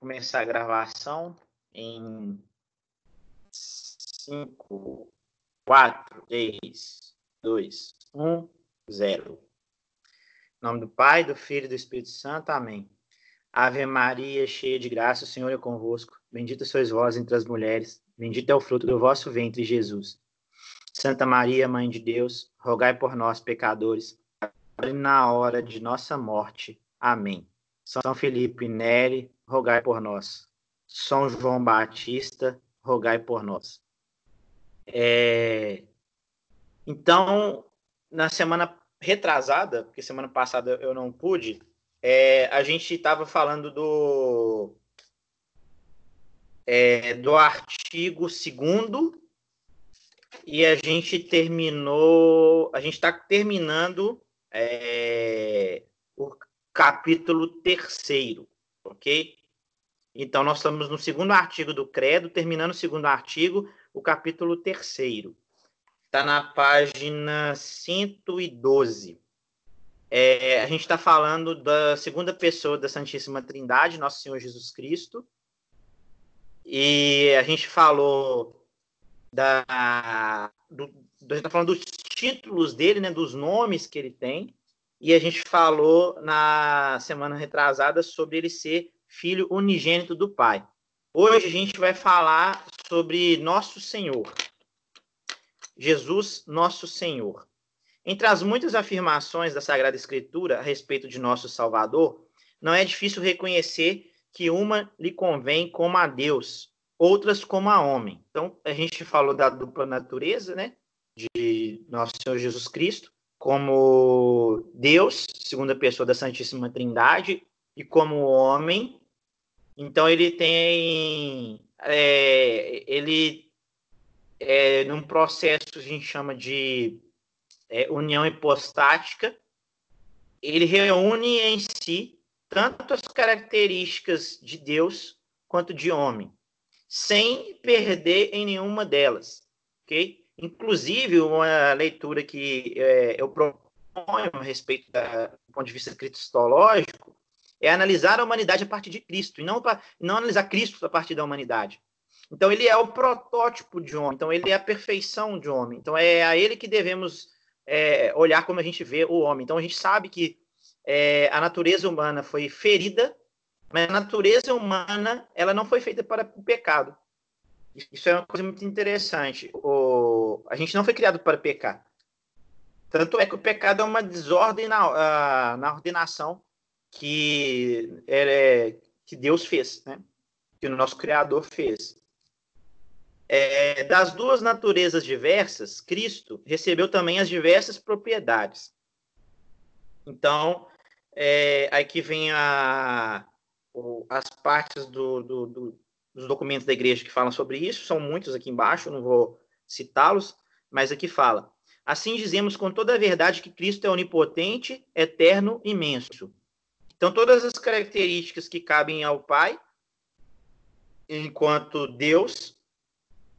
começar a gravação em 5, 4, 3, 2, 1, 0. Em nome do Pai, do Filho e do Espírito Santo. Amém. Ave Maria, cheia de graça, o Senhor é convosco. Bendita sois vós entre as mulheres. Bendito é o fruto do vosso ventre, Jesus. Santa Maria, Mãe de Deus, rogai por nós, pecadores, na hora de nossa morte. Amém. São Felipe Neri, rogai por nós. São João Batista, rogai por nós. É... Então, na semana retrasada, porque semana passada eu não pude, é, a gente estava falando do, é, do artigo 2 e a gente terminou, a gente está terminando é, o capítulo terceiro, ok? Então, nós estamos no segundo artigo do Credo, terminando o segundo artigo, o capítulo terceiro. Está na página 112. É, a gente está falando da segunda pessoa da Santíssima Trindade, Nosso Senhor Jesus Cristo. E a gente falou da. Do, a gente está falando dos títulos dele, né, dos nomes que ele tem. E a gente falou na semana retrasada sobre ele ser filho unigênito do Pai. Hoje a gente vai falar sobre Nosso Senhor. Jesus, Nosso Senhor. Entre as muitas afirmações da Sagrada Escritura a respeito de nosso Salvador, não é difícil reconhecer que uma lhe convém como a Deus, outras como a homem. Então, a gente falou da dupla natureza, né, de nosso Senhor Jesus Cristo, como Deus, segunda pessoa da Santíssima Trindade, e como homem, então ele tem é, ele é, num processo que a gente chama de é, união hipostática, ele reúne em si tanto as características de Deus quanto de homem, sem perder em nenhuma delas, ok? Inclusive uma leitura que é, eu proponho a respeito da, do ponto de vista cristológico é analisar a humanidade a partir de Cristo, e não, não analisar Cristo a partir da humanidade. Então, ele é o protótipo de homem, então, ele é a perfeição de homem. Então, é a ele que devemos é, olhar como a gente vê o homem. Então, a gente sabe que é, a natureza humana foi ferida, mas a natureza humana ela não foi feita para o pecado. Isso é uma coisa muito interessante. O, a gente não foi criado para pecar. Tanto é que o pecado é uma desordem na, uh, na ordenação que, é, que Deus fez, né? que o nosso Criador fez. É, das duas naturezas diversas, Cristo recebeu também as diversas propriedades. Então, é, aqui vem a, o, as partes do, do, do, dos documentos da igreja que falam sobre isso, são muitos aqui embaixo, não vou citá-los, mas aqui fala. Assim dizemos com toda a verdade que Cristo é onipotente, eterno, imenso. Então, todas as características que cabem ao Pai, enquanto Deus,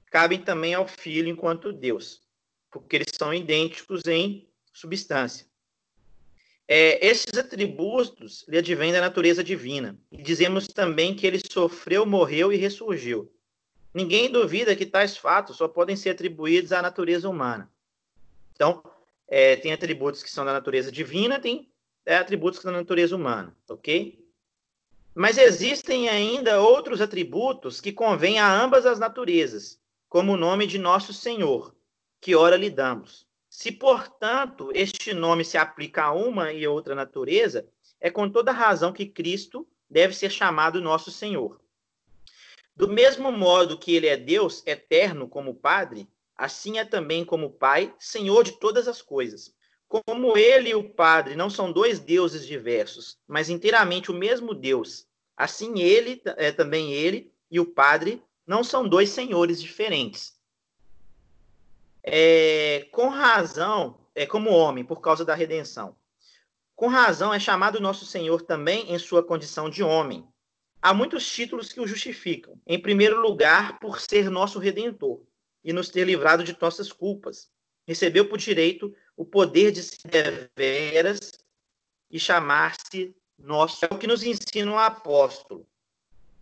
cabem também ao Filho, enquanto Deus, porque eles são idênticos em substância. É, esses atributos lhe advêm da natureza divina. E dizemos também que ele sofreu, morreu e ressurgiu. Ninguém duvida que tais fatos só podem ser atribuídos à natureza humana. Então, é, tem atributos que são da natureza divina, tem é, atributos da natureza humana, ok? Mas existem ainda outros atributos que convêm a ambas as naturezas, como o nome de nosso Senhor, que ora lhe damos. Se, portanto, este nome se aplica a uma e outra natureza, é com toda razão que Cristo deve ser chamado nosso Senhor. Do mesmo modo que ele é Deus eterno como Padre, assim é também como Pai, Senhor de todas as coisas. Como ele e o Padre não são dois deuses diversos, mas inteiramente o mesmo Deus, assim ele, é, também ele e o Padre não são dois senhores diferentes. É, com razão, é como homem, por causa da redenção. Com razão é chamado nosso Senhor também em sua condição de homem. Há muitos títulos que o justificam. Em primeiro lugar, por ser nosso redentor e nos ter livrado de nossas culpas. Recebeu por direito o poder de ser deveras e chamar-se nosso. É o que nos ensina o apóstolo.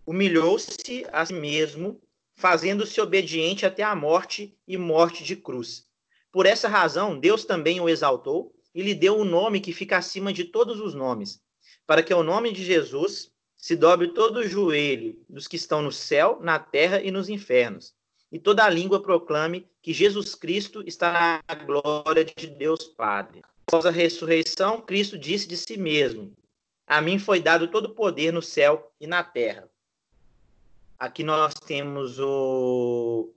humilhou-se a si mesmo, fazendo-se obediente até a morte e morte de cruz. Por essa razão, Deus também o exaltou e lhe deu um nome que fica acima de todos os nomes, para que o nome de Jesus se dobre todo o joelho dos que estão no céu, na terra e nos infernos, e toda a língua proclame que Jesus Cristo está na glória de Deus Padre. Após a ressurreição, Cristo disse de si mesmo: A mim foi dado todo o poder no céu e na terra. Aqui nós temos o,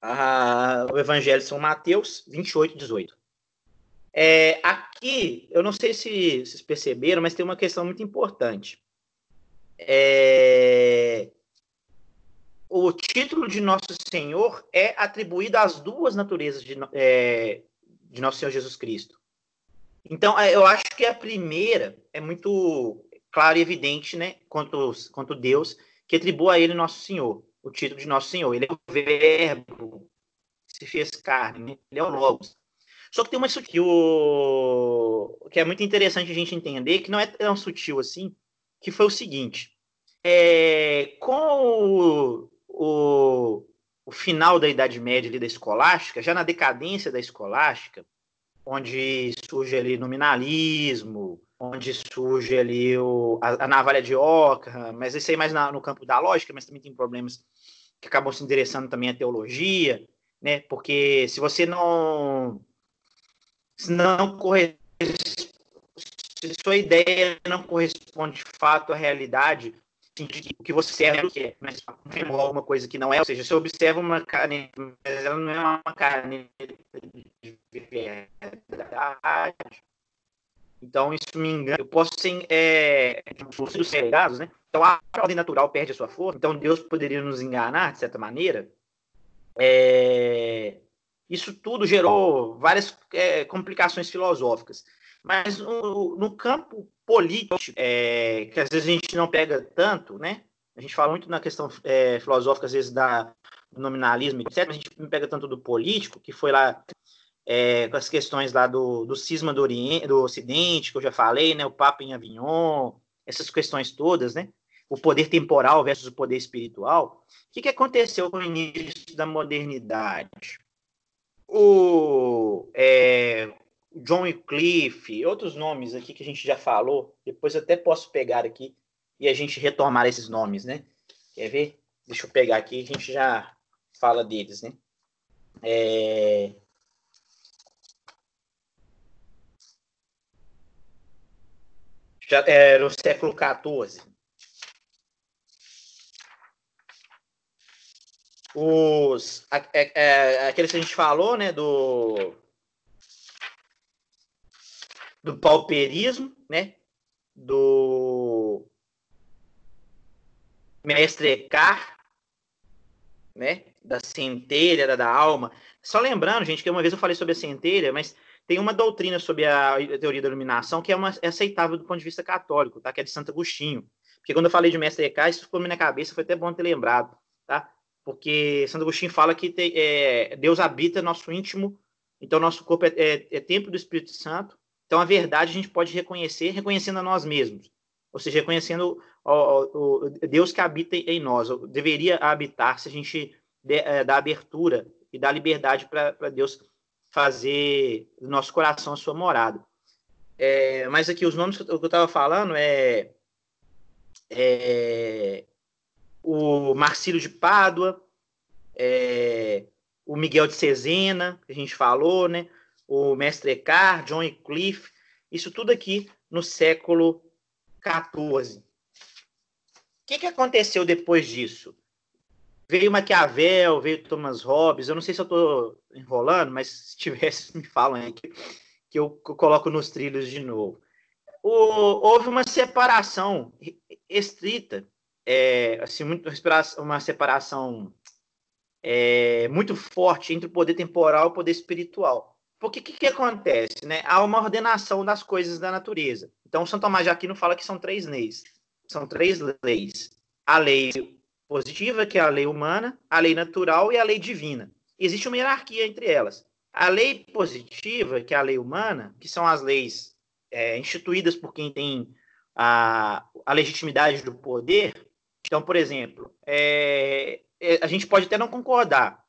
a, o Evangelho de São Mateus 28, 18. É, aqui, eu não sei se vocês perceberam, mas tem uma questão muito importante. É, o título de Nosso Senhor é atribuído às duas naturezas de, é, de Nosso Senhor Jesus Cristo. Então, é, eu acho que a primeira é muito clara e evidente, né, quanto, quanto Deus, que atribui a ele Nosso Senhor, o título de Nosso Senhor. Ele é o Verbo, se fez carne, né? ele é o Logos. Só que tem uma que, o... que é muito interessante a gente entender, que não é tão sutil assim, que foi o seguinte: é, com o, o, o, final da Idade Média ali da escolástica, já na decadência da escolástica, onde surge ali nominalismo, onde surge ali o, a, a navalha de Ockham, mas isso aí mais na, no campo da lógica, mas também tem problemas que acabam se interessando também à teologia, né? Porque se você não se não se sua ideia não corresponde de fato à realidade, o que você é o que é, mas alguma coisa que não é, ou seja, você observa uma carne, mas ela não é uma carne de verdade. Então, isso me engana. Eu posso ser é, dos cegados, né? Então, a ordem natural perde a sua força. Então, Deus poderia nos enganar, de certa maneira. É, isso tudo gerou várias é, complicações filosóficas. Mas no, no campo político, é, que às vezes a gente não pega tanto, né? A gente fala muito na questão é, filosófica, às vezes, da, do nominalismo, etc. Mas a gente não pega tanto do político, que foi lá é, com as questões lá do, do cisma do, Oriente, do Ocidente, que eu já falei, né? O Papa em Avignon, essas questões todas, né? O poder temporal versus o poder espiritual. O que, que aconteceu com o início da modernidade? O, é, John Wycliffe, outros nomes aqui que a gente já falou, depois eu até posso pegar aqui e a gente retomar esses nomes, né? Quer ver? Deixa eu pegar aqui, a gente já fala deles, né? É... Já era o século XIV. Os, aqueles que a gente falou, né, do do pauperismo, né? Do mestre Car, né? Da centelha, da, da alma. Só lembrando, gente, que uma vez eu falei sobre a centelha, mas tem uma doutrina sobre a teoria da iluminação que é, uma, é aceitável do ponto de vista católico, tá? Que é de Santo Agostinho. Porque quando eu falei de mestre Car, isso ficou na minha cabeça, foi até bom ter lembrado, tá? Porque Santo Agostinho fala que é, Deus habita nosso íntimo, então nosso corpo é, é, é templo do Espírito Santo, então, a verdade a gente pode reconhecer reconhecendo a nós mesmos, ou seja, reconhecendo o, o Deus que habita em nós, deveria habitar se a gente é, dá abertura e dá liberdade para Deus fazer do nosso coração a sua morada. É, mas aqui os nomes que eu estava falando é, é, o Marcílio de Pádua, é, o Miguel de Cesena, que a gente falou, né? o mestre Eckhart, John Cliff, isso tudo aqui no século XIV. O que, que aconteceu depois disso? Veio Maquiavel, veio Thomas Hobbes, eu não sei se eu estou enrolando, mas se tivesse, me falam aí que, que eu coloco nos trilhos de novo. O, houve uma separação estrita, é, assim, muito, uma separação é, muito forte entre o poder temporal e o poder espiritual. Porque o que, que acontece? Né? Há uma ordenação das coisas da natureza. Então, São Tomás de Aquino fala que são três leis. São três leis. A lei positiva, que é a lei humana, a lei natural e a lei divina. Existe uma hierarquia entre elas. A lei positiva, que é a lei humana, que são as leis é, instituídas por quem tem a, a legitimidade do poder, Então, por exemplo, é, é, a gente pode até não concordar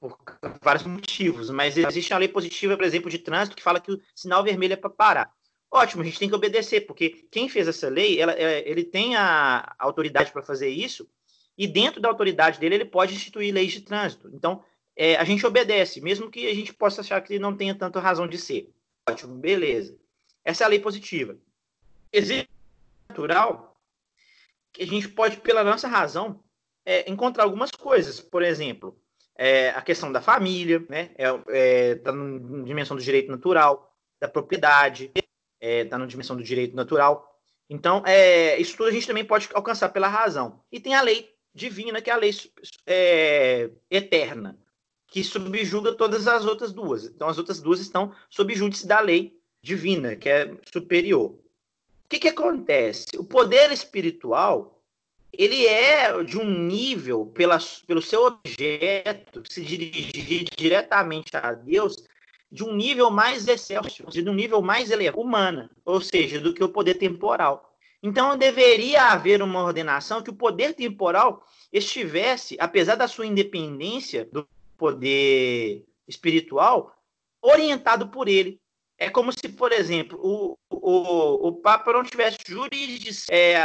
por vários motivos, mas existe uma lei positiva, por exemplo, de trânsito que fala que o sinal vermelho é para parar. Ótimo, a gente tem que obedecer, porque quem fez essa lei, ela, é, ele tem a autoridade para fazer isso, e dentro da autoridade dele, ele pode instituir leis de trânsito. Então, é, a gente obedece, mesmo que a gente possa achar que não tenha tanta razão de ser. Ótimo, beleza. Essa é a lei positiva. Existe natural que a gente pode, pela nossa razão, é, encontrar algumas coisas. Por exemplo, é, a questão da família, né? Está é, tá na dimensão do direito natural, da propriedade, é, na dimensão do direito natural. Então, é, isso tudo a gente também pode alcançar pela razão. E tem a lei divina, que é a lei é, eterna, que subjuga todas as outras duas. Então, as outras duas estão sob júdice da lei divina, que é superior. O que, que acontece? O poder espiritual ele é de um nível, pela, pelo seu objeto, se dirigir diretamente a Deus, de um nível mais excelso, de um nível mais elevado, humana, ou seja, do que o poder temporal. Então, deveria haver uma ordenação que o poder temporal estivesse, apesar da sua independência do poder espiritual, orientado por ele. É como se, por exemplo, o, o, o Papa não tivesse jurisdição é,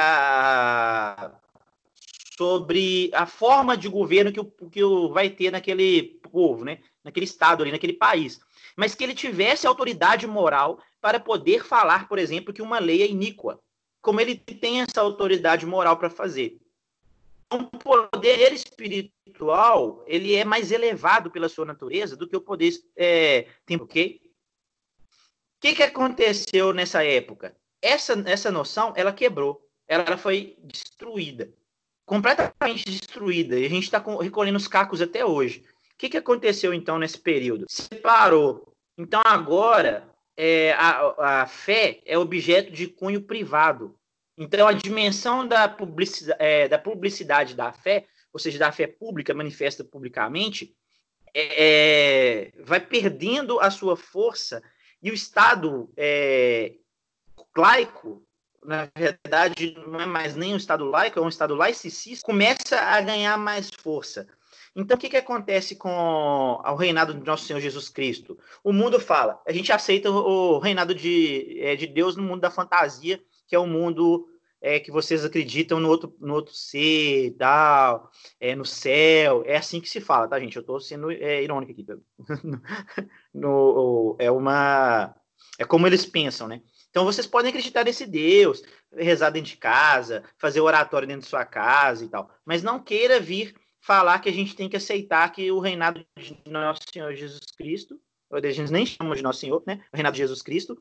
sobre a forma de governo que o, que o vai ter naquele povo, né? naquele estado ali, naquele país. Mas que ele tivesse autoridade moral para poder falar, por exemplo, que uma lei é iníqua. Como ele tem essa autoridade moral para fazer o poder espiritual ele é mais elevado pela sua natureza do que o poder é, o quê? O que, que aconteceu nessa época? Essa, essa noção ela quebrou, ela foi destruída, completamente destruída. E a gente está recolhendo os cacos até hoje. O que, que aconteceu então nesse período? Separou. Então agora é, a, a fé é objeto de cunho privado. Então, a dimensão da publicidade, é, da publicidade da fé, ou seja, da fé pública, manifesta publicamente, é, é, vai perdendo a sua força e o Estado é, laico, na verdade, não é mais nem um Estado laico, é um Estado laicicista, começa a ganhar mais força. Então, o que, que acontece com o reinado de nosso Senhor Jesus Cristo? O mundo fala, a gente aceita o reinado de, é, de Deus no mundo da fantasia, que é o mundo é, que vocês acreditam no outro, no outro ser, tal, é, no céu. É assim que se fala, tá, gente? Eu estou sendo é, irônico aqui. no, é uma. É como eles pensam, né? Então vocês podem acreditar nesse Deus, rezar dentro de casa, fazer oratório dentro de sua casa e tal. Mas não queira vir falar que a gente tem que aceitar que o reinado de nosso Senhor Jesus Cristo, ou a gente nem chama de nosso Senhor, né? O reinado de Jesus Cristo,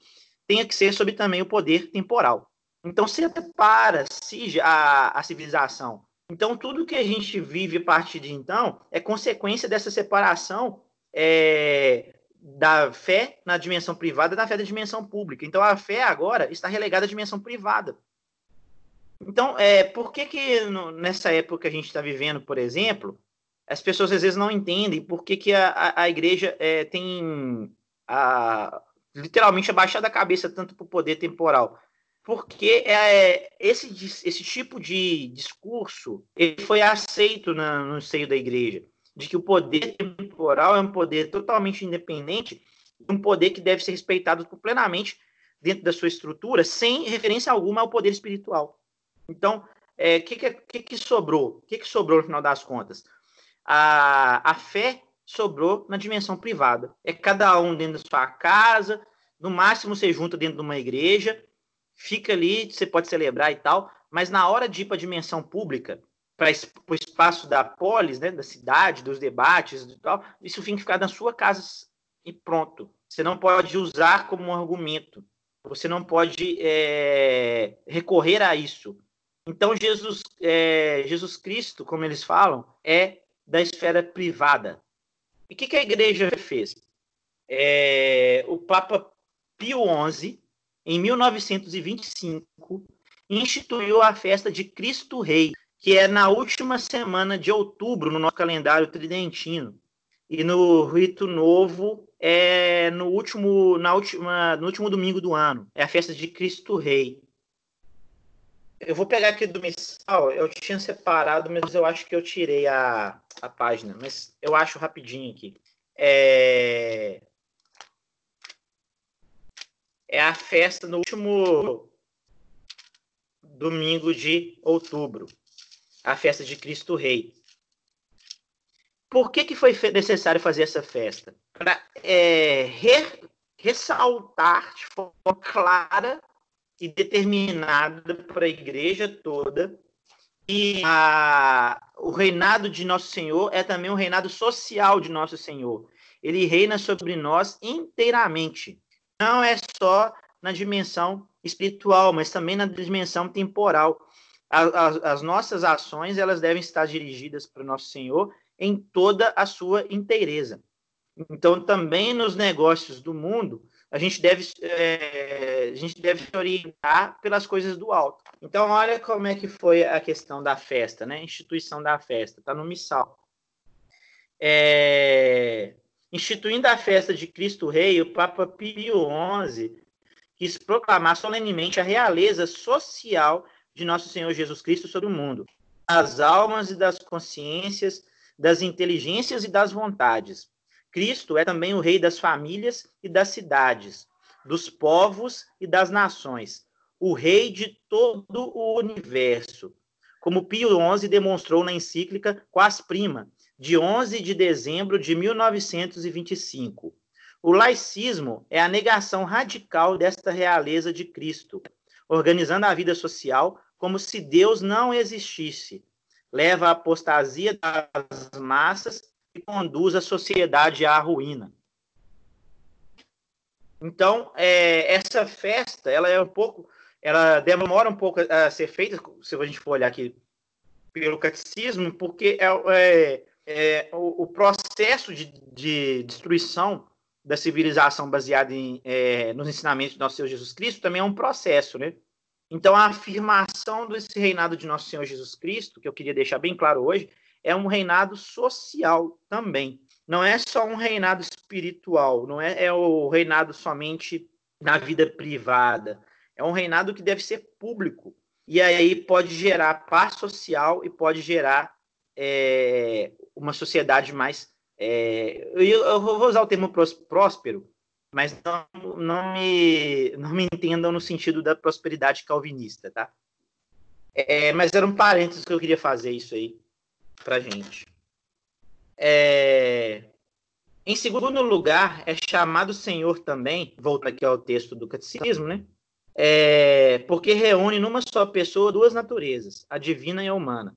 tenha que ser sobre também o poder temporal. Então separa-se a, a civilização. Então tudo que a gente vive a partir de então é consequência dessa separação é, da fé na dimensão privada da fé na dimensão pública. Então a fé agora está relegada à dimensão privada. Então, é, por que, que no, nessa época que a gente está vivendo, por exemplo, as pessoas às vezes não entendem por que, que a, a, a igreja é, tem a, literalmente abaixado a cabeça tanto para o poder temporal? porque é, esse, esse tipo de discurso ele foi aceito na, no seio da igreja, de que o poder temporal é um poder totalmente independente, um poder que deve ser respeitado plenamente dentro da sua estrutura, sem referência alguma ao poder espiritual. Então, o é, que, que, que, sobrou? O que, que sobrou no final das contas? A, a fé sobrou na dimensão privada. É cada um dentro da sua casa, no máximo você junta dentro de uma igreja, fica ali, você pode celebrar e tal, mas na hora de ir para a dimensão pública, para o espaço da polis, né, da cidade, dos debates e tal, isso tem que ficar na sua casa e pronto. Você não pode usar como um argumento. Você não pode é, recorrer a isso. Então, Jesus, é, Jesus Cristo, como eles falam, é da esfera privada. E o que, que, a igreja fez? É, o Papa Pio XI, em 1925, instituiu a festa de Cristo Rei, que é na última semana de outubro no nosso calendário tridentino. E no rito novo é no último, na última, no último domingo do ano. É a festa de Cristo Rei. Eu vou pegar aqui do missal, eu tinha separado, mas eu acho que eu tirei a, a página, mas eu acho rapidinho aqui. É, é a festa no último domingo de outubro, a festa de Cristo Rei. Por que, que foi necessário fazer essa festa? Para é, re, ressaltar de forma clara e determinada para a igreja toda e a, o reinado de nosso Senhor é também um reinado social de nosso Senhor. Ele reina sobre nós inteiramente. Não é só na dimensão espiritual, mas também na dimensão temporal. As, as nossas ações elas devem estar dirigidas para nosso Senhor em toda a sua inteireza. Então, também nos negócios do mundo, a gente deve, é, a gente deve orientar pelas coisas do alto. Então, olha como é que foi a questão da festa, né? instituição da festa, está no missal. É, instituindo a festa de Cristo Rei, o Papa Pio XI quis proclamar solenemente a realeza social de nosso Senhor Jesus Cristo sobre o mundo, das almas e das consciências, das inteligências e das vontades, Cristo é também o rei das famílias e das cidades, dos povos e das nações, o rei de todo o universo, como Pio XI demonstrou na encíclica Quas Prima, de 11 de dezembro de 1925. O laicismo é a negação radical desta realeza de Cristo, organizando a vida social como se Deus não existisse. Leva à apostasia das massas conduz a sociedade à ruína. Então, é, essa festa, ela é um pouco, ela demora um pouco a ser feita, se a gente for olhar aqui pelo catecismo, porque é, é, é o, o, processo de, de, destruição da civilização baseada em, é, nos ensinamentos de nosso Senhor Jesus Cristo também é um processo, né? Então, a afirmação desse reinado de nosso Senhor Jesus Cristo, que eu queria deixar bem claro hoje, é um reinado social também. Não é só um reinado espiritual, não é, é o reinado somente na vida privada. É um reinado que deve ser público. E aí pode gerar paz social e pode gerar é, uma sociedade mais. É, eu, eu, vou usar o termo próspero, mas não, não, me, não me entendam no sentido da prosperidade calvinista, tá? É, mas era um parênteses que eu queria fazer isso aí para gente. É... Em segundo lugar, é chamado Senhor também, volta aqui ao texto do catecismo, né? É... Porque reúne numa só pessoa duas naturezas, a divina e a humana.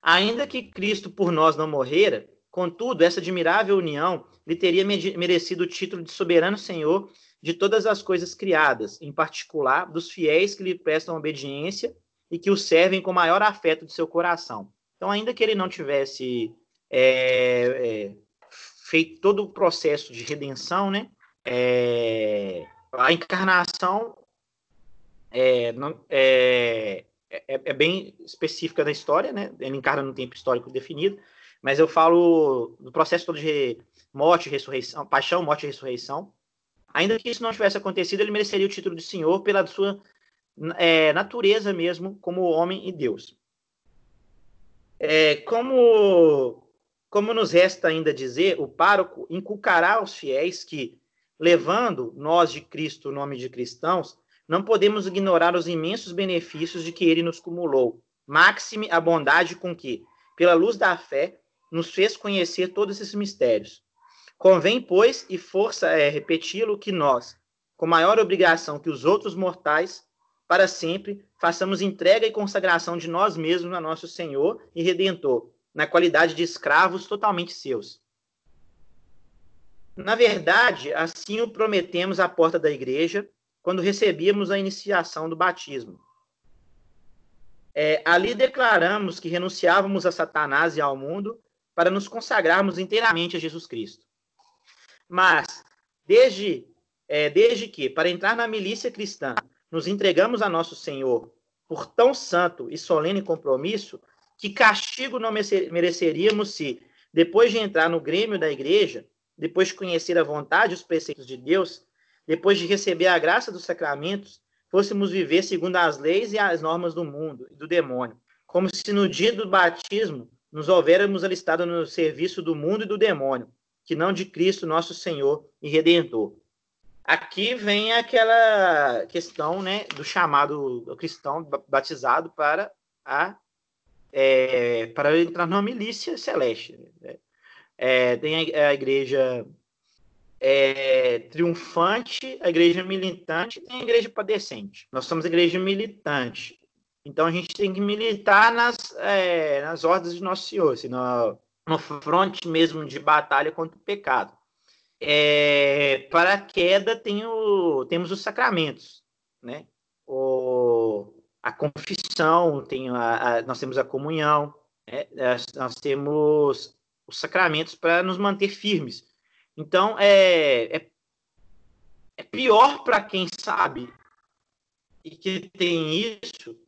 Ainda que Cristo por nós não morrera, contudo, essa admirável união lhe teria merecido o título de soberano Senhor de todas as coisas criadas, em particular dos fiéis que lhe prestam obediência e que o servem com maior afeto de seu coração. Então, ainda que ele não tivesse é, é, feito todo o processo de redenção, né? É, a encarnação é, não, é, é, é, bem específica da história, né? Ele encarna no tempo histórico definido, mas eu falo do processo todo de morte, ressurreição, paixão, morte e ressurreição. Ainda que isso não tivesse acontecido, ele mereceria o título de Senhor pela sua é, natureza mesmo como homem e Deus. É, como, como nos resta ainda dizer, o pároco inculcará aos fiéis que, levando nós de Cristo o nome de cristãos, não podemos ignorar os imensos benefícios de que ele nos cumulou. Máxime a bondade com que, pela luz da fé, nos fez conhecer todos esses mistérios. Convém, pois, e força é repeti-lo, que nós, com maior obrigação que os outros mortais, para sempre, façamos entrega e consagração de nós mesmos a nosso Senhor e Redentor, na qualidade de escravos totalmente seus. Na verdade, assim o prometemos à porta da igreja, quando recebíamos a iniciação do batismo. É, ali declaramos que renunciávamos a Satanás e ao mundo para nos consagrarmos inteiramente a Jesus Cristo. Mas, desde, é, desde que, para entrar na milícia cristã, nos entregamos a nosso Senhor por tão santo e solene compromisso, que castigo não mereceríamos se, depois de entrar no grêmio da igreja, depois de conhecer a vontade e os preceitos de Deus, depois de receber a graça dos sacramentos, fôssemos viver segundo as leis e as normas do mundo e do demônio, como se no dia do batismo nos houvéramos alistado no serviço do mundo e do demônio, que não de Cristo, nosso Senhor e Redentor. Aqui vem aquela questão né, do chamado cristão batizado para a é, para entrar numa milícia celeste. Né? É, tem a, a igreja é, triunfante, a igreja militante e a igreja padecente. Nós somos a igreja militante. Então a gente tem que militar nas, é, nas ordens de Nosso Senhor, assim, no, no fronte mesmo de batalha contra o pecado. É, para a queda tem o, temos os sacramentos, né? O, a confissão, tem a, a, nós temos a comunhão, né? nós, temos os sacramentos para nos manter firmes. Então, é, é, é pior para quem sabe e que tem isso,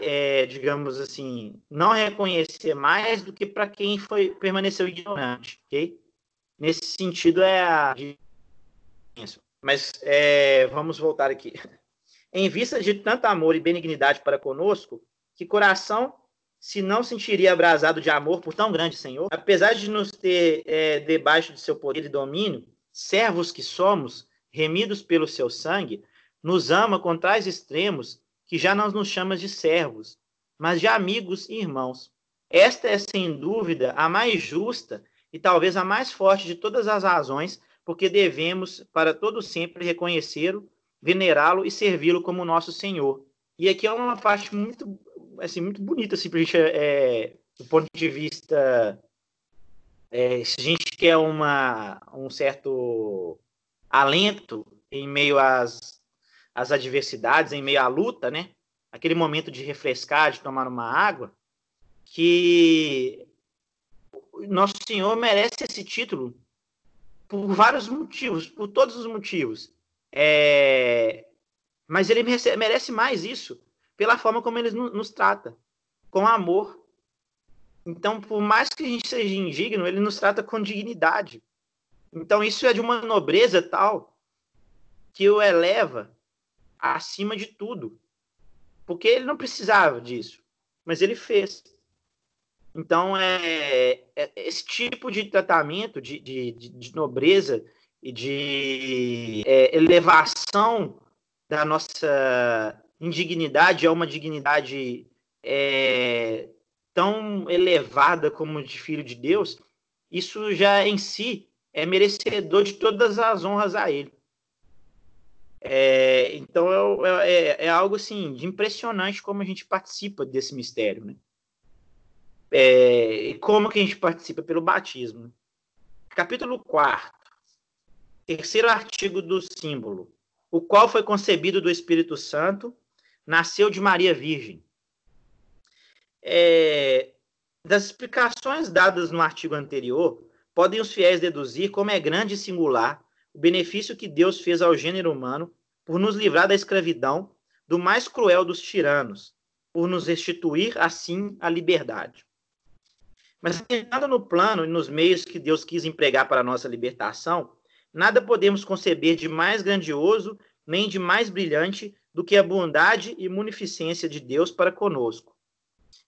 é, digamos assim, não reconhecer mais do que para quem foi permaneceu ignorante, ok? Nesse sentido é a mas é, vamos voltar aqui. Em vista de tanto amor e benignidade para conosco, que coração se não sentiria abrasado de amor por tão grande Senhor? Apesar de nos ter é, debaixo de seu poder e domínio, servos que somos, remidos pelo seu sangue, nos ama com tais extremos que já não nos chama de servos, mas de amigos e irmãos. Esta é, sem dúvida, a mais justa e talvez a mais forte de todas as razões, porque devemos, para todo sempre, reconhecê-lo, venerá-lo e servi-lo como nosso Senhor. E aqui é uma parte muito, assim, muito bonita, assim, gente, é, do ponto de vista, é, se a gente quer uma, um certo alento em meio às, às adversidades, em meio à luta, né? Aquele momento de refrescar, de tomar uma água, que nosso Senhor merece esse título por vários motivos, por todos os motivos. É... Mas ele merece, mais isso pela forma como ele nos trata, com amor. Então, por mais que a gente seja indigno, ele nos trata com dignidade. Então, isso é de uma nobreza tal que o eleva acima de tudo. Porque ele não precisava disso, mas ele fez. Então, é, é esse tipo de tratamento de, de, de nobreza e de é, elevação da nossa indignidade a uma dignidade é, tão elevada como de filho de Deus, isso já em si é merecedor de todas as honras a ele. É, então é, é, é, algo assim de impressionante como a gente participa desse mistério, né? É, como que a gente participa? Pelo batismo. Capítulo 4, terceiro artigo do símbolo, o qual foi concebido do Espírito Santo, nasceu de Maria Virgem. É, das explicações dadas no artigo anterior, podem os fiéis deduzir como é grande e singular o benefício que Deus fez ao gênero humano por nos livrar da escravidão, do mais cruel dos tiranos, por nos restituir, assim, a liberdade. Mas pensando no plano e nos meios que Deus quis empregar para a nossa libertação, nada podemos conceber de mais grandioso nem de mais brilhante do que a bondade e munificência de Deus para conosco.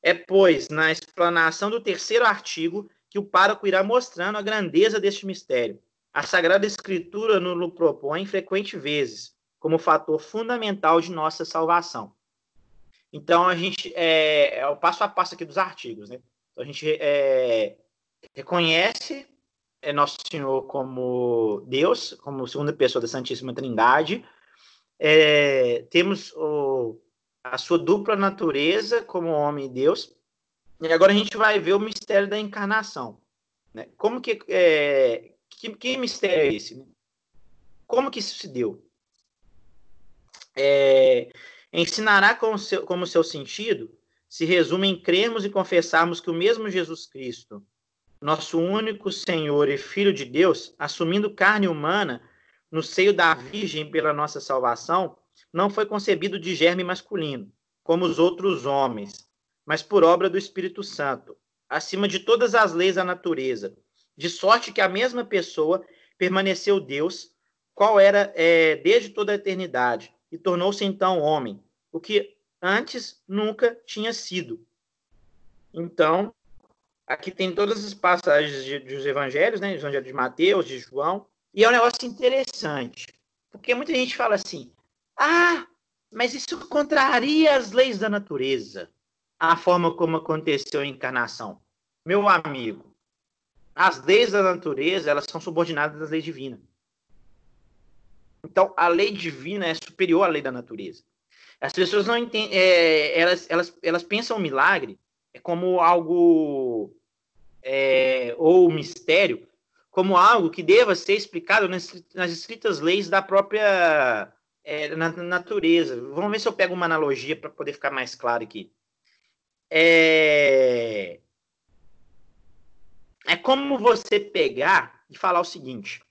É, pois, na explanação do terceiro artigo que o pároco irá mostrando a grandeza deste mistério. A Sagrada Escritura nos propõe frequentes vezes como fator fundamental de nossa salvação. Então, a gente é, é o passo a passo aqui dos artigos, né? Então, a gente é, reconhece Nosso Senhor como Deus, como segunda pessoa da Santíssima Trindade. É, temos o, a sua dupla natureza como homem e Deus. E agora a gente vai ver o mistério da encarnação. Né? Como que, é, que, que mistério é esse? Como que isso se deu? É, ensinará como seu, como seu sentido se resume em crermos e confessarmos que o mesmo Jesus Cristo, nosso único Senhor e Filho de Deus, assumindo carne humana no seio da Virgem pela nossa salvação, não foi concebido de germe masculino, como os outros homens, mas por obra do Espírito Santo, acima de todas as leis da natureza, de sorte que a mesma pessoa permaneceu Deus, qual era é, desde toda a eternidade, e tornou-se então homem, o que antes nunca tinha sido. Então, aqui tem todas as passagens de, dos evangelhos, né? Evangelho de Mateus, de João, e é um negócio interessante, porque muita gente fala assim: ah, mas isso contraria as leis da natureza, a forma como aconteceu a encarnação. Meu amigo, as leis da natureza elas são subordinadas às leis divinas. Então, a lei divina é superior à lei da natureza. As pessoas não entendem, é, elas, elas, elas pensam milagre como algo é, ou mistério como algo que deva ser explicado nas, nas escritas leis da própria é, na, natureza. Vamos ver se eu pego uma analogia para poder ficar mais claro aqui. É, é como você pegar e falar o seguinte.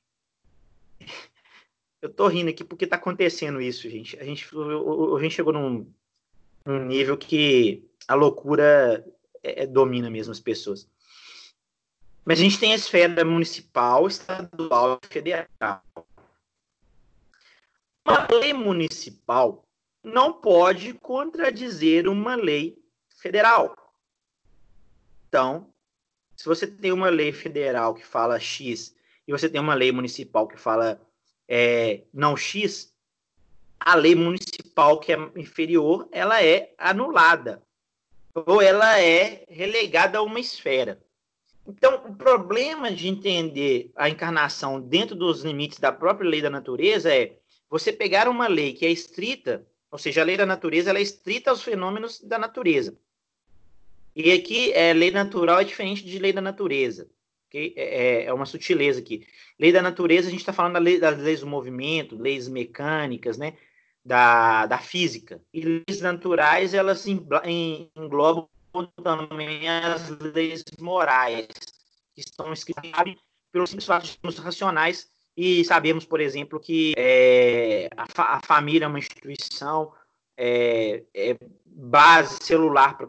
Eu tô rindo aqui porque tá acontecendo isso, gente. A gente, a gente chegou num, num nível que a loucura é, domina mesmo as pessoas. Mas a gente tem a esfera municipal, estadual e federal. Uma lei municipal não pode contradizer uma lei federal. Então, se você tem uma lei federal que fala X e você tem uma lei municipal que fala é, não X, a lei municipal que é inferior, ela é anulada ou ela é relegada a uma esfera. Então, o problema de entender a encarnação dentro dos limites da própria lei da natureza é você pegar uma lei que é estrita, ou seja, a lei da natureza ela é estrita aos fenômenos da natureza. E aqui, é, lei natural é diferente de lei da natureza. Okay? É, é, é uma sutileza aqui. Lei da natureza, a gente está falando da lei, das leis do movimento, leis mecânicas, né? da, da física. E leis naturais, elas englobam também as leis morais, que estão escritas pelos simples fatos racionais, e sabemos, por exemplo, que é, a, fa a, família é uma instituição é, é base celular para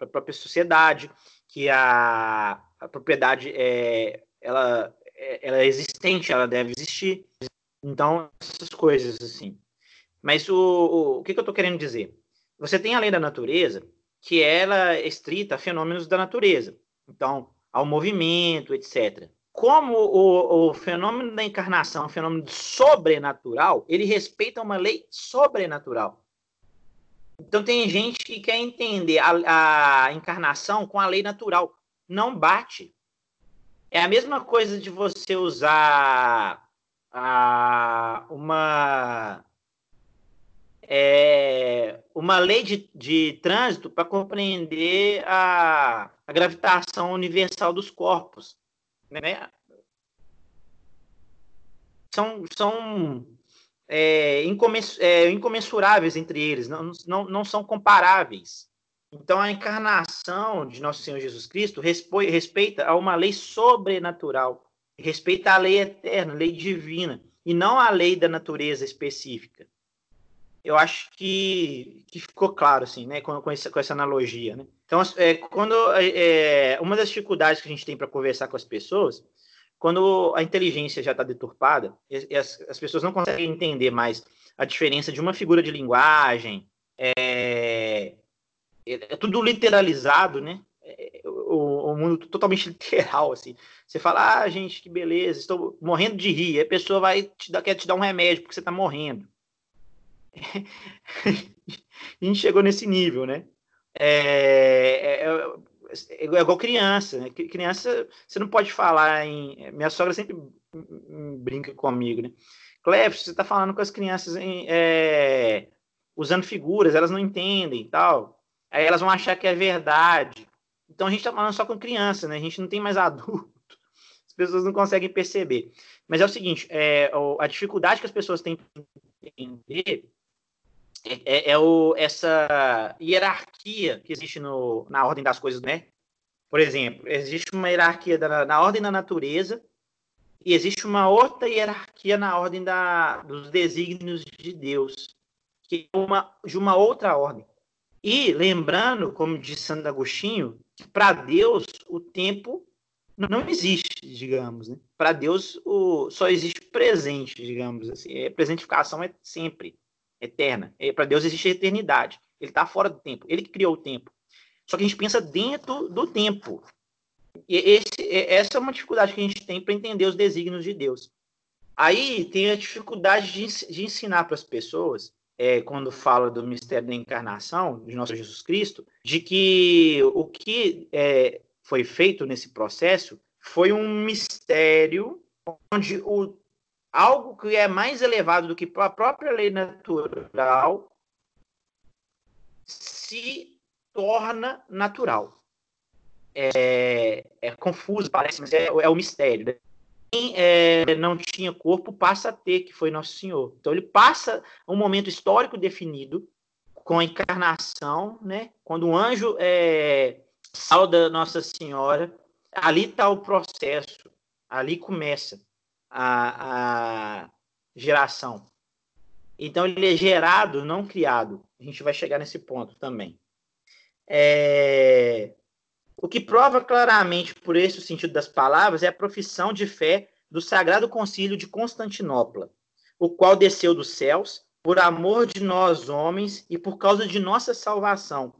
a própria sociedade, que a, a propriedade é, ela, é, ela é existente, ela deve existir. Então, essas coisas assim. Mas o, o, o que, que eu estou querendo dizer? Você tem a lei da natureza, que ela é estrita a fenômenos da natureza. Então, ao movimento, etc. Como o, o fenômeno da encarnação é um fenômeno sobrenatural, ele respeita uma lei sobrenatural. Então, tem gente que quer entender a, a encarnação com a lei natural. Não bate. É a mesma coisa de você usar a, uma é, uma lei de, de trânsito para compreender a, a, gravitação universal dos corpos. Né? São, são é, é, incomensuráveis entre eles, não, não, não são comparáveis. Então, a encarnação de Nosso Senhor Jesus Cristo respeita a uma lei sobrenatural, respeita a lei eterna, a lei divina, e não a lei da natureza específica eu acho que, que ficou claro, assim, né, com, com, essa, com essa analogia, né? Então, é, quando é, uma das dificuldades que a gente tem para conversar com as pessoas, quando a inteligência já está deturpada, e as, as, pessoas não conseguem entender mais a diferença de uma figura de linguagem, é, é, é tudo literalizado, né? É, o, o, mundo totalmente literal, assim. Você fala, ah, gente, que beleza, estou morrendo de rir. Aí a pessoa vai te dar, quer te dar um remédio porque você está morrendo. a gente chegou nesse nível, né? É, é, é, é igual criança, né? Criança, você não pode falar em. Minha sogra sempre brinca comigo, né? Cleves, você está falando com as crianças em, é, usando figuras, elas não entendem tal. Aí elas vão achar que é verdade. Então a gente está falando só com criança, né? A gente não tem mais adulto. As pessoas não conseguem perceber. Mas é o seguinte: é, a dificuldade que as pessoas têm para entender é, é, é, o, essa hierarquia que existe no, na ordem das coisas, né? Por exemplo, existe uma hierarquia da, na ordem da natureza e existe uma outra hierarquia na ordem da, dos desígnios de Deus, que é uma, de uma outra ordem. E lembrando, como disse Santo Agostinho, que para Deus o tempo não existe, digamos. Né? Para Deus o, só existe presente, digamos assim. A presentificação é sempre. eterna. É, Para Deus existe a eternidade. Ele está fora do tempo. Ele que criou o tempo. Só que a gente pensa dentro do tempo. E esse, essa é uma dificuldade que a gente tem para entender os desígnios de Deus. Aí tem a dificuldade de, de ensinar para as pessoas, é, quando fala do mistério da encarnação de nosso Jesus Cristo, de que o que é, foi feito nesse processo foi um mistério onde o, algo que é mais elevado do que a própria lei natural se torna natural. É, é confuso, parece, mas é, é o mistério. Quem é, não tinha corpo passa a ter, que foi Nosso Senhor. Então ele passa um momento histórico definido com a encarnação, né? Quando o anjo é, sauda Nossa Senhora, ali está o processo, ali começa a, a geração. Então ele é gerado, não criado. A gente vai chegar nesse ponto também. É... O que prova claramente por esse o sentido das palavras é a profissão de fé do Sagrado Concílio de Constantinopla, o qual desceu dos céus por amor de nós homens e por causa de nossa salvação,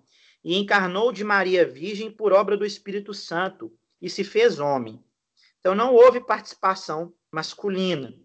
e encarnou de Maria Virgem por obra do Espírito Santo, e se fez homem. Então não houve participação masculina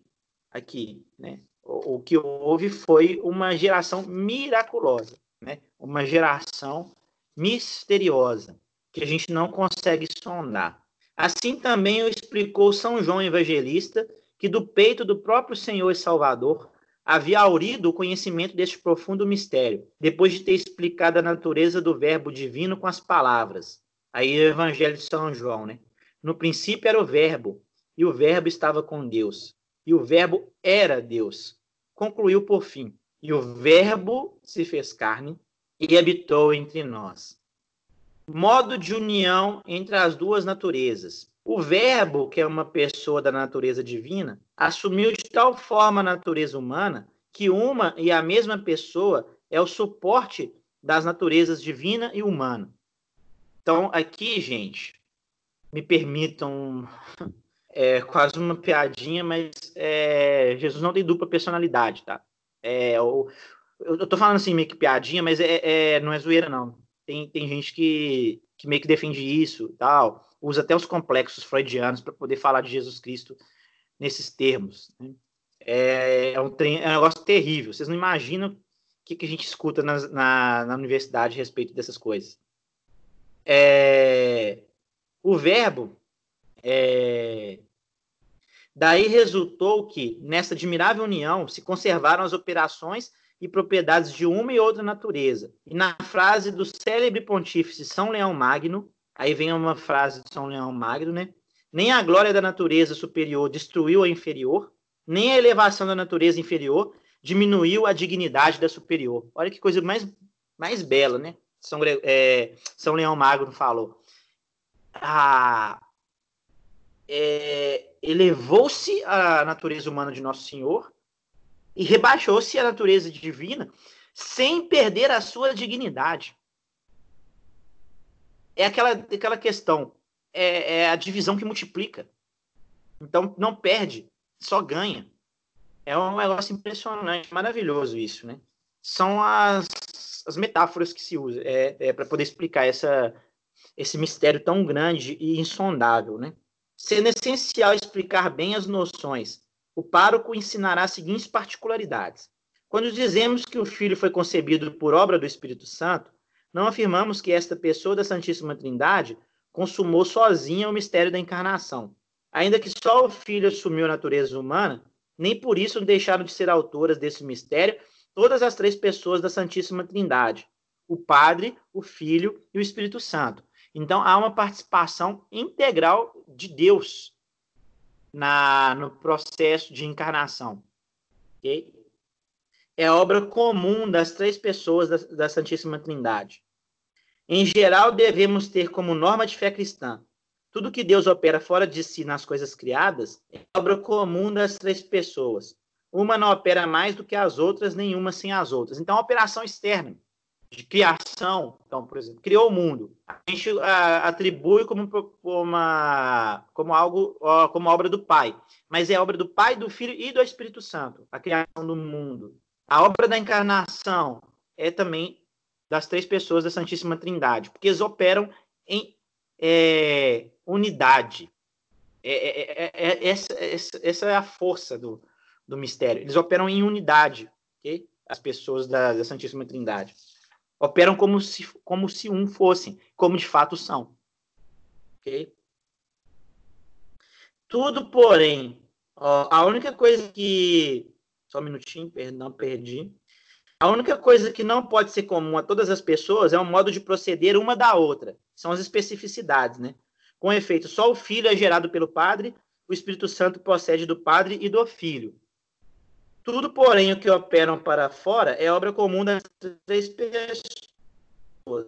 aqui, né? O, o que houve foi uma geração miraculosa, né? Uma geração misteriosa que a gente não consegue sondar. Assim também o explicou São João Evangelista, que do peito do próprio Senhor e Salvador havia aurido o conhecimento deste profundo mistério, depois de ter explicado a natureza do Verbo divino com as palavras. Aí o Evangelho de São João, né? No princípio era o Verbo, e o Verbo estava com Deus, e o Verbo era Deus. Concluiu por fim: e o Verbo se fez carne e habitou entre nós. Modo de união entre as duas naturezas. O Verbo, que é uma pessoa da natureza divina, assumiu de tal forma a natureza humana que uma e a mesma pessoa é o suporte das naturezas divina e humana. Então, aqui, gente, me permitam é quase uma piadinha, mas é, Jesus não tem dupla personalidade, tá? É, o, eu tô falando assim meio que piadinha, mas é, é, não é zoeira, não. Tem, tem gente que, que meio que defende isso tal, usa até os complexos freudianos para poder falar de Jesus Cristo nesses termos. Né? É, é, um, é um negócio terrível. Vocês não imaginam o que, que a gente escuta na, na, na universidade a respeito dessas coisas. É, o verbo é, daí resultou que, nessa admirável união, se conservaram as operações e propriedades de uma e outra natureza. E na frase do célebre pontífice São Leão Magno, aí vem uma frase de São Leão Magno, né? Nem a glória da natureza superior destruiu a inferior, nem a elevação da natureza inferior diminuiu a dignidade da superior. Olha que coisa mais, mais bela, né? São, é, São Leão Magno falou. A, é, elevou-se a natureza humana de Nosso Senhor e rebaixou-se a natureza divina sem perder a sua dignidade. É aquela, aquela questão, é, é a divisão que multiplica. Então não perde, só ganha. É um negócio impressionante, maravilhoso isso, né? São as, as metáforas que se usa é, é para poder explicar essa, esse mistério tão grande e insondável, né? Sendo essencial explicar bem as noções, o pároco ensinará as seguintes particularidades. Quando dizemos que o Filho foi concebido por obra do Espírito Santo, não afirmamos que esta pessoa da Santíssima Trindade consumou sozinha o mistério da encarnação. Ainda que só o Filho assumiu a natureza humana, nem por isso deixaram de ser autoras desse mistério todas as três pessoas da Santíssima Trindade: o Padre, o Filho e o Espírito Santo. Então há uma participação integral de Deus na, no processo de encarnação. Okay? É obra comum das três pessoas da, da Santíssima Trindade. Em geral, devemos ter como norma de fé cristã tudo que Deus opera fora de si nas coisas criadas é obra comum das três pessoas. Uma não opera mais do que as outras, nenhuma sem as outras. Então, a operação externa de criação, então, por exemplo, criou o mundo. A gente a, atribui como uma, como algo, como obra do Pai, mas é obra do Pai, do Filho e do Espírito Santo, a criação do mundo. A obra da encarnação é também das três pessoas da Santíssima Trindade, porque eles operam em é, unidade. É, é, é, é essa, essa, é a força do, do mistério. Eles operam em unidade, okay? as pessoas da, da Santíssima Trindade. Operam como se, como se um fossem, como de fato são. Tudo, porém, ó, a única coisa que. Só um minutinho, perdão, perdi. A única coisa que não pode ser comum a todas as pessoas é o modo de proceder uma da outra. São as especificidades, né? Com efeito, só o Filho é gerado pelo Padre, o Espírito Santo procede do Padre e do Filho. Tudo, porém, o que operam para fora é obra comum das três pessoas,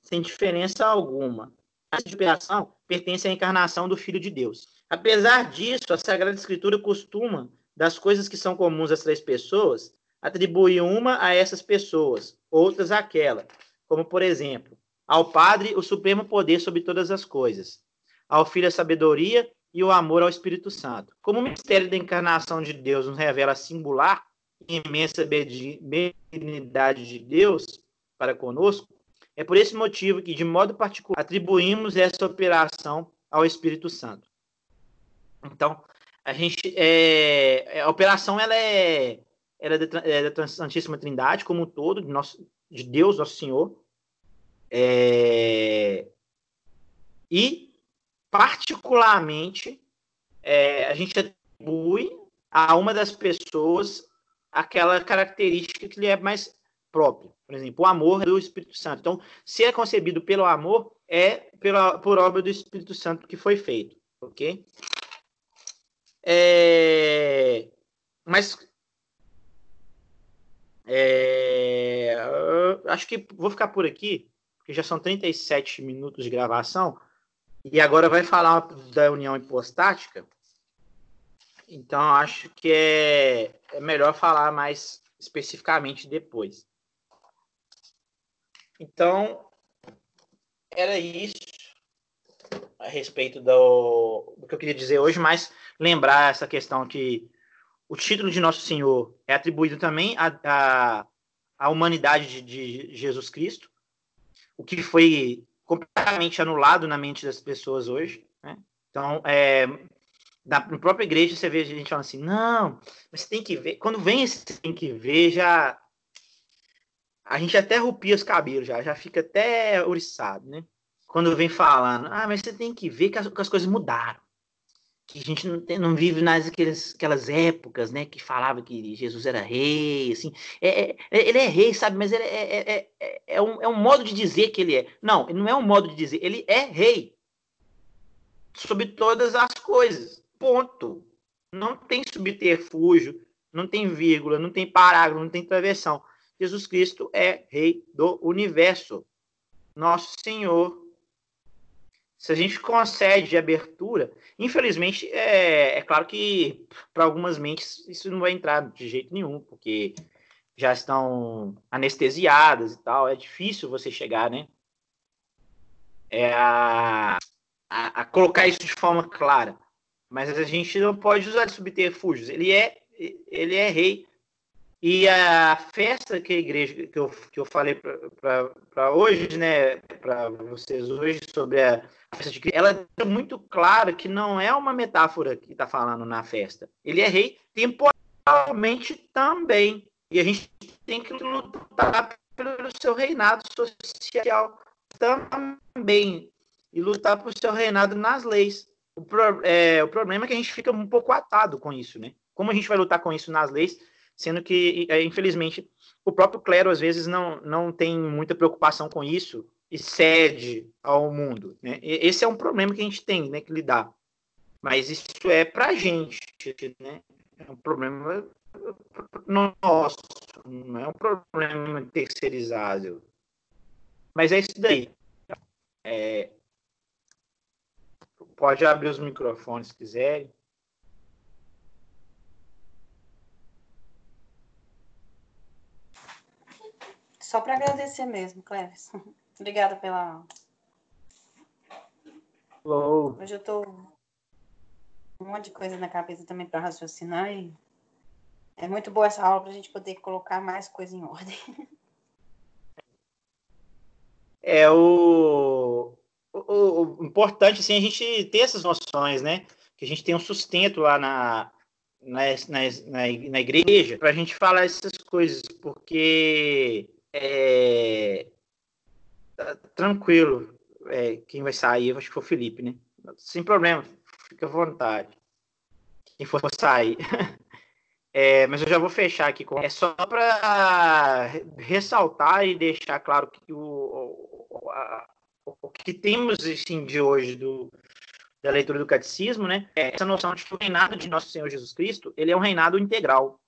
sem diferença alguma. A operação pertence à encarnação do Filho de Deus. Apesar disso, a Sagrada Escritura costuma, das coisas que são comuns às três pessoas, atribuir uma a essas pessoas, outras àquela, como, por exemplo, ao Padre o supremo poder sobre todas as coisas, ao Filho a sabedoria e o amor ao Espírito Santo. Como o mistério da encarnação de Deus nos revela a singular e imensa benignidade de Deus para conosco, é por esse motivo que, de modo particular, atribuímos essa operação ao Espírito Santo. Então, a gente, é, a operação ela é, ela é da, é Santíssima Trindade como um todo, de, nosso, de Deus, nosso Senhor, é, e particularmente, é, a gente atribui a uma das pessoas aquela característica que lhe é mais própria. Por exemplo, o amor do Espírito Santo. Então, se é concebido pelo amor, é pela, por obra do Espírito Santo que foi feito. Ok? É, mas é, acho que vou ficar por aqui, porque já são 37 minutos de gravação. E agora vai falar da união hipostática. Então, acho que é, é melhor falar mais especificamente depois. Então, era isso a respeito do, do que eu queria dizer hoje, mas lembrar essa questão que o título de Nosso Senhor é atribuído também à, à humanidade de, de Jesus Cristo, o que foi completamente anulado na mente das pessoas hoje. Né? Então, é, na, própria igreja você vê a gente falando assim, não, mas você tem que ver. Quando vem esse tem que ver, já a gente até rupia os cabelos, já, já fica até oriçado, né? Quando vem falando, ah, mas você tem que ver que as, que as coisas mudaram que a gente não, tem, não vive nas aquelas, aquelas épocas, né, que falava que Jesus era rei, assim, é, é, é ele é rei, sabe, mas ele é, é, é, é, um, é um modo de dizer que ele é. Não, não é um modo de dizer, ele é rei sobre todas as coisas, ponto. Não tem subterfúgio, não tem vírgula, não tem parágrafo, não tem travessão. Jesus Cristo é rei do universo, nosso Senhor se a gente concede abertura, infelizmente, é, é claro que para algumas mentes isso não vai entrar de jeito nenhum, porque já estão anestesiadas e tal, é difícil você chegar, né? É a, a, a colocar isso de forma clara. Mas a gente não pode usar de subterfúgios. Ele é, ele é rei. E a festa que a igreja, que eu, que eu falei para hoje, né, para vocês hoje, sobre a, festa de Cristo, ela é muito clara que não é uma metáfora que está falando na festa. Ele é rei temporalmente também. E a gente tem que lutar pelo seu reinado social também. E lutar por seu reinado nas leis. O, pro, é, o problema é que a gente fica um pouco atado com isso, né? Como a gente vai lutar com isso nas leis, sendo que, é, infelizmente, o próprio clero às vezes não, não tem muita preocupação com isso, e cede ao mundo. Né? Esse é um problema que a gente tem né, que lidar. Mas isso é para a gente, né? É um problema nosso, não é um problema terceirizado. Mas é isso daí. É... Pode abrir os microfones se quiserem. Só para agradecer mesmo, Cleves. Obrigada pela. Hello. Hoje eu tô um monte de coisa na cabeça também para raciocinar e É muito boa essa aula para a gente poder colocar mais coisa em ordem. É o, o, o importante assim, a gente ter essas noções, né? Que a gente tem um sustento lá na, na, na, na igreja para a gente falar essas coisas, porque é, tranquilo. É, quem vai sair, acho que foi o Felipe, né? Sem problema, fica à vontade. Quem for sair. É, mas eu já vou fechar aqui com. É só para ressaltar e deixar claro que o, o, a, o que temos assim, de hoje do, da leitura do catecismo, né? É essa noção de que o reinado de nosso Senhor Jesus Cristo ele é um reinado integral.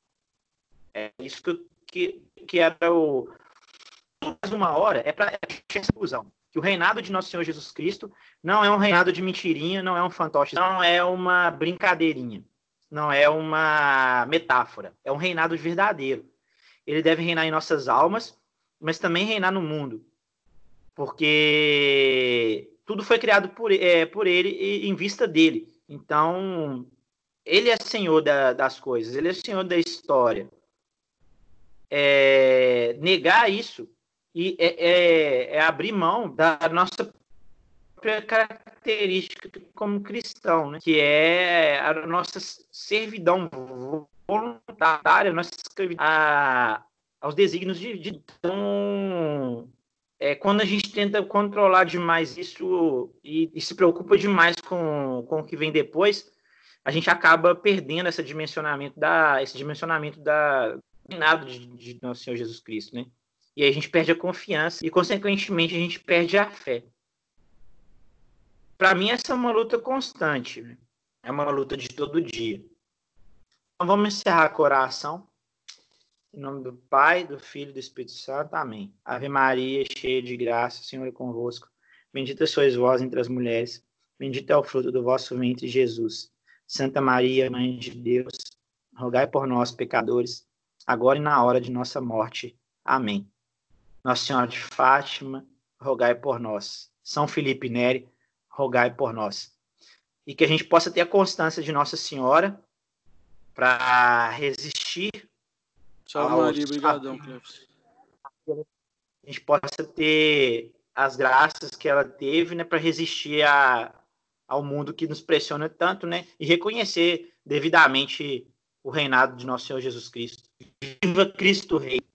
É isso que, que era o. Mais uma hora é para essa conclusão. Que o reinado de nosso Senhor Jesus Cristo não é um reinado de mentirinha, não é um fantoche, não é uma brincadeirinha não é uma metáfora, é um reinado verdadeiro. Ele deve reinar em nossas almas, mas também reinar no mundo, porque tudo foi criado por, é, por ele e em vista dele. Então, ele é senhor da, das coisas, ele é senhor da história. É, negar isso e é, é, é abrir mão da nossa própria característica como cristão, né? que é a nossa servidão voluntária, nossa a, aos desígnios de, de então, é, quando a gente tenta controlar demais isso e, e, se preocupa demais com, com o que vem depois, a gente acaba perdendo esse dimensionamento da esse dimensionamento da reinado de, de nosso Senhor Jesus Cristo, né? E aí a gente perde a confiança e consequentemente a gente perde a fé para mim essa é uma luta constante, né? é uma luta de todo dia. Então vamos encerrar a oração. Em nome do Pai, do Filho e do Espírito Santo. Amém. Ave Maria, cheia de graça, o Senhor é convosco. Bendita sois vós entre as mulheres. Bendito é o fruto do vosso ventre, Jesus. Santa Maria, Mãe de Deus, rogai por nós, pecadores, agora e na hora de nossa morte. Amém. Nossa Senhora de Fátima, rogai por nós. São Felipe Neri, rogai por nós. E que a gente possa ter a constância de Nossa Senhora para resistir. Salve Maria, obrigadão, Cleves. A gente possa ter as graças que ela teve, né, para resistir a, ao mundo que nos pressiona tanto, né, e reconhecer devidamente o reinado de nosso Senhor Jesus Cristo. Viva Cristo Rei!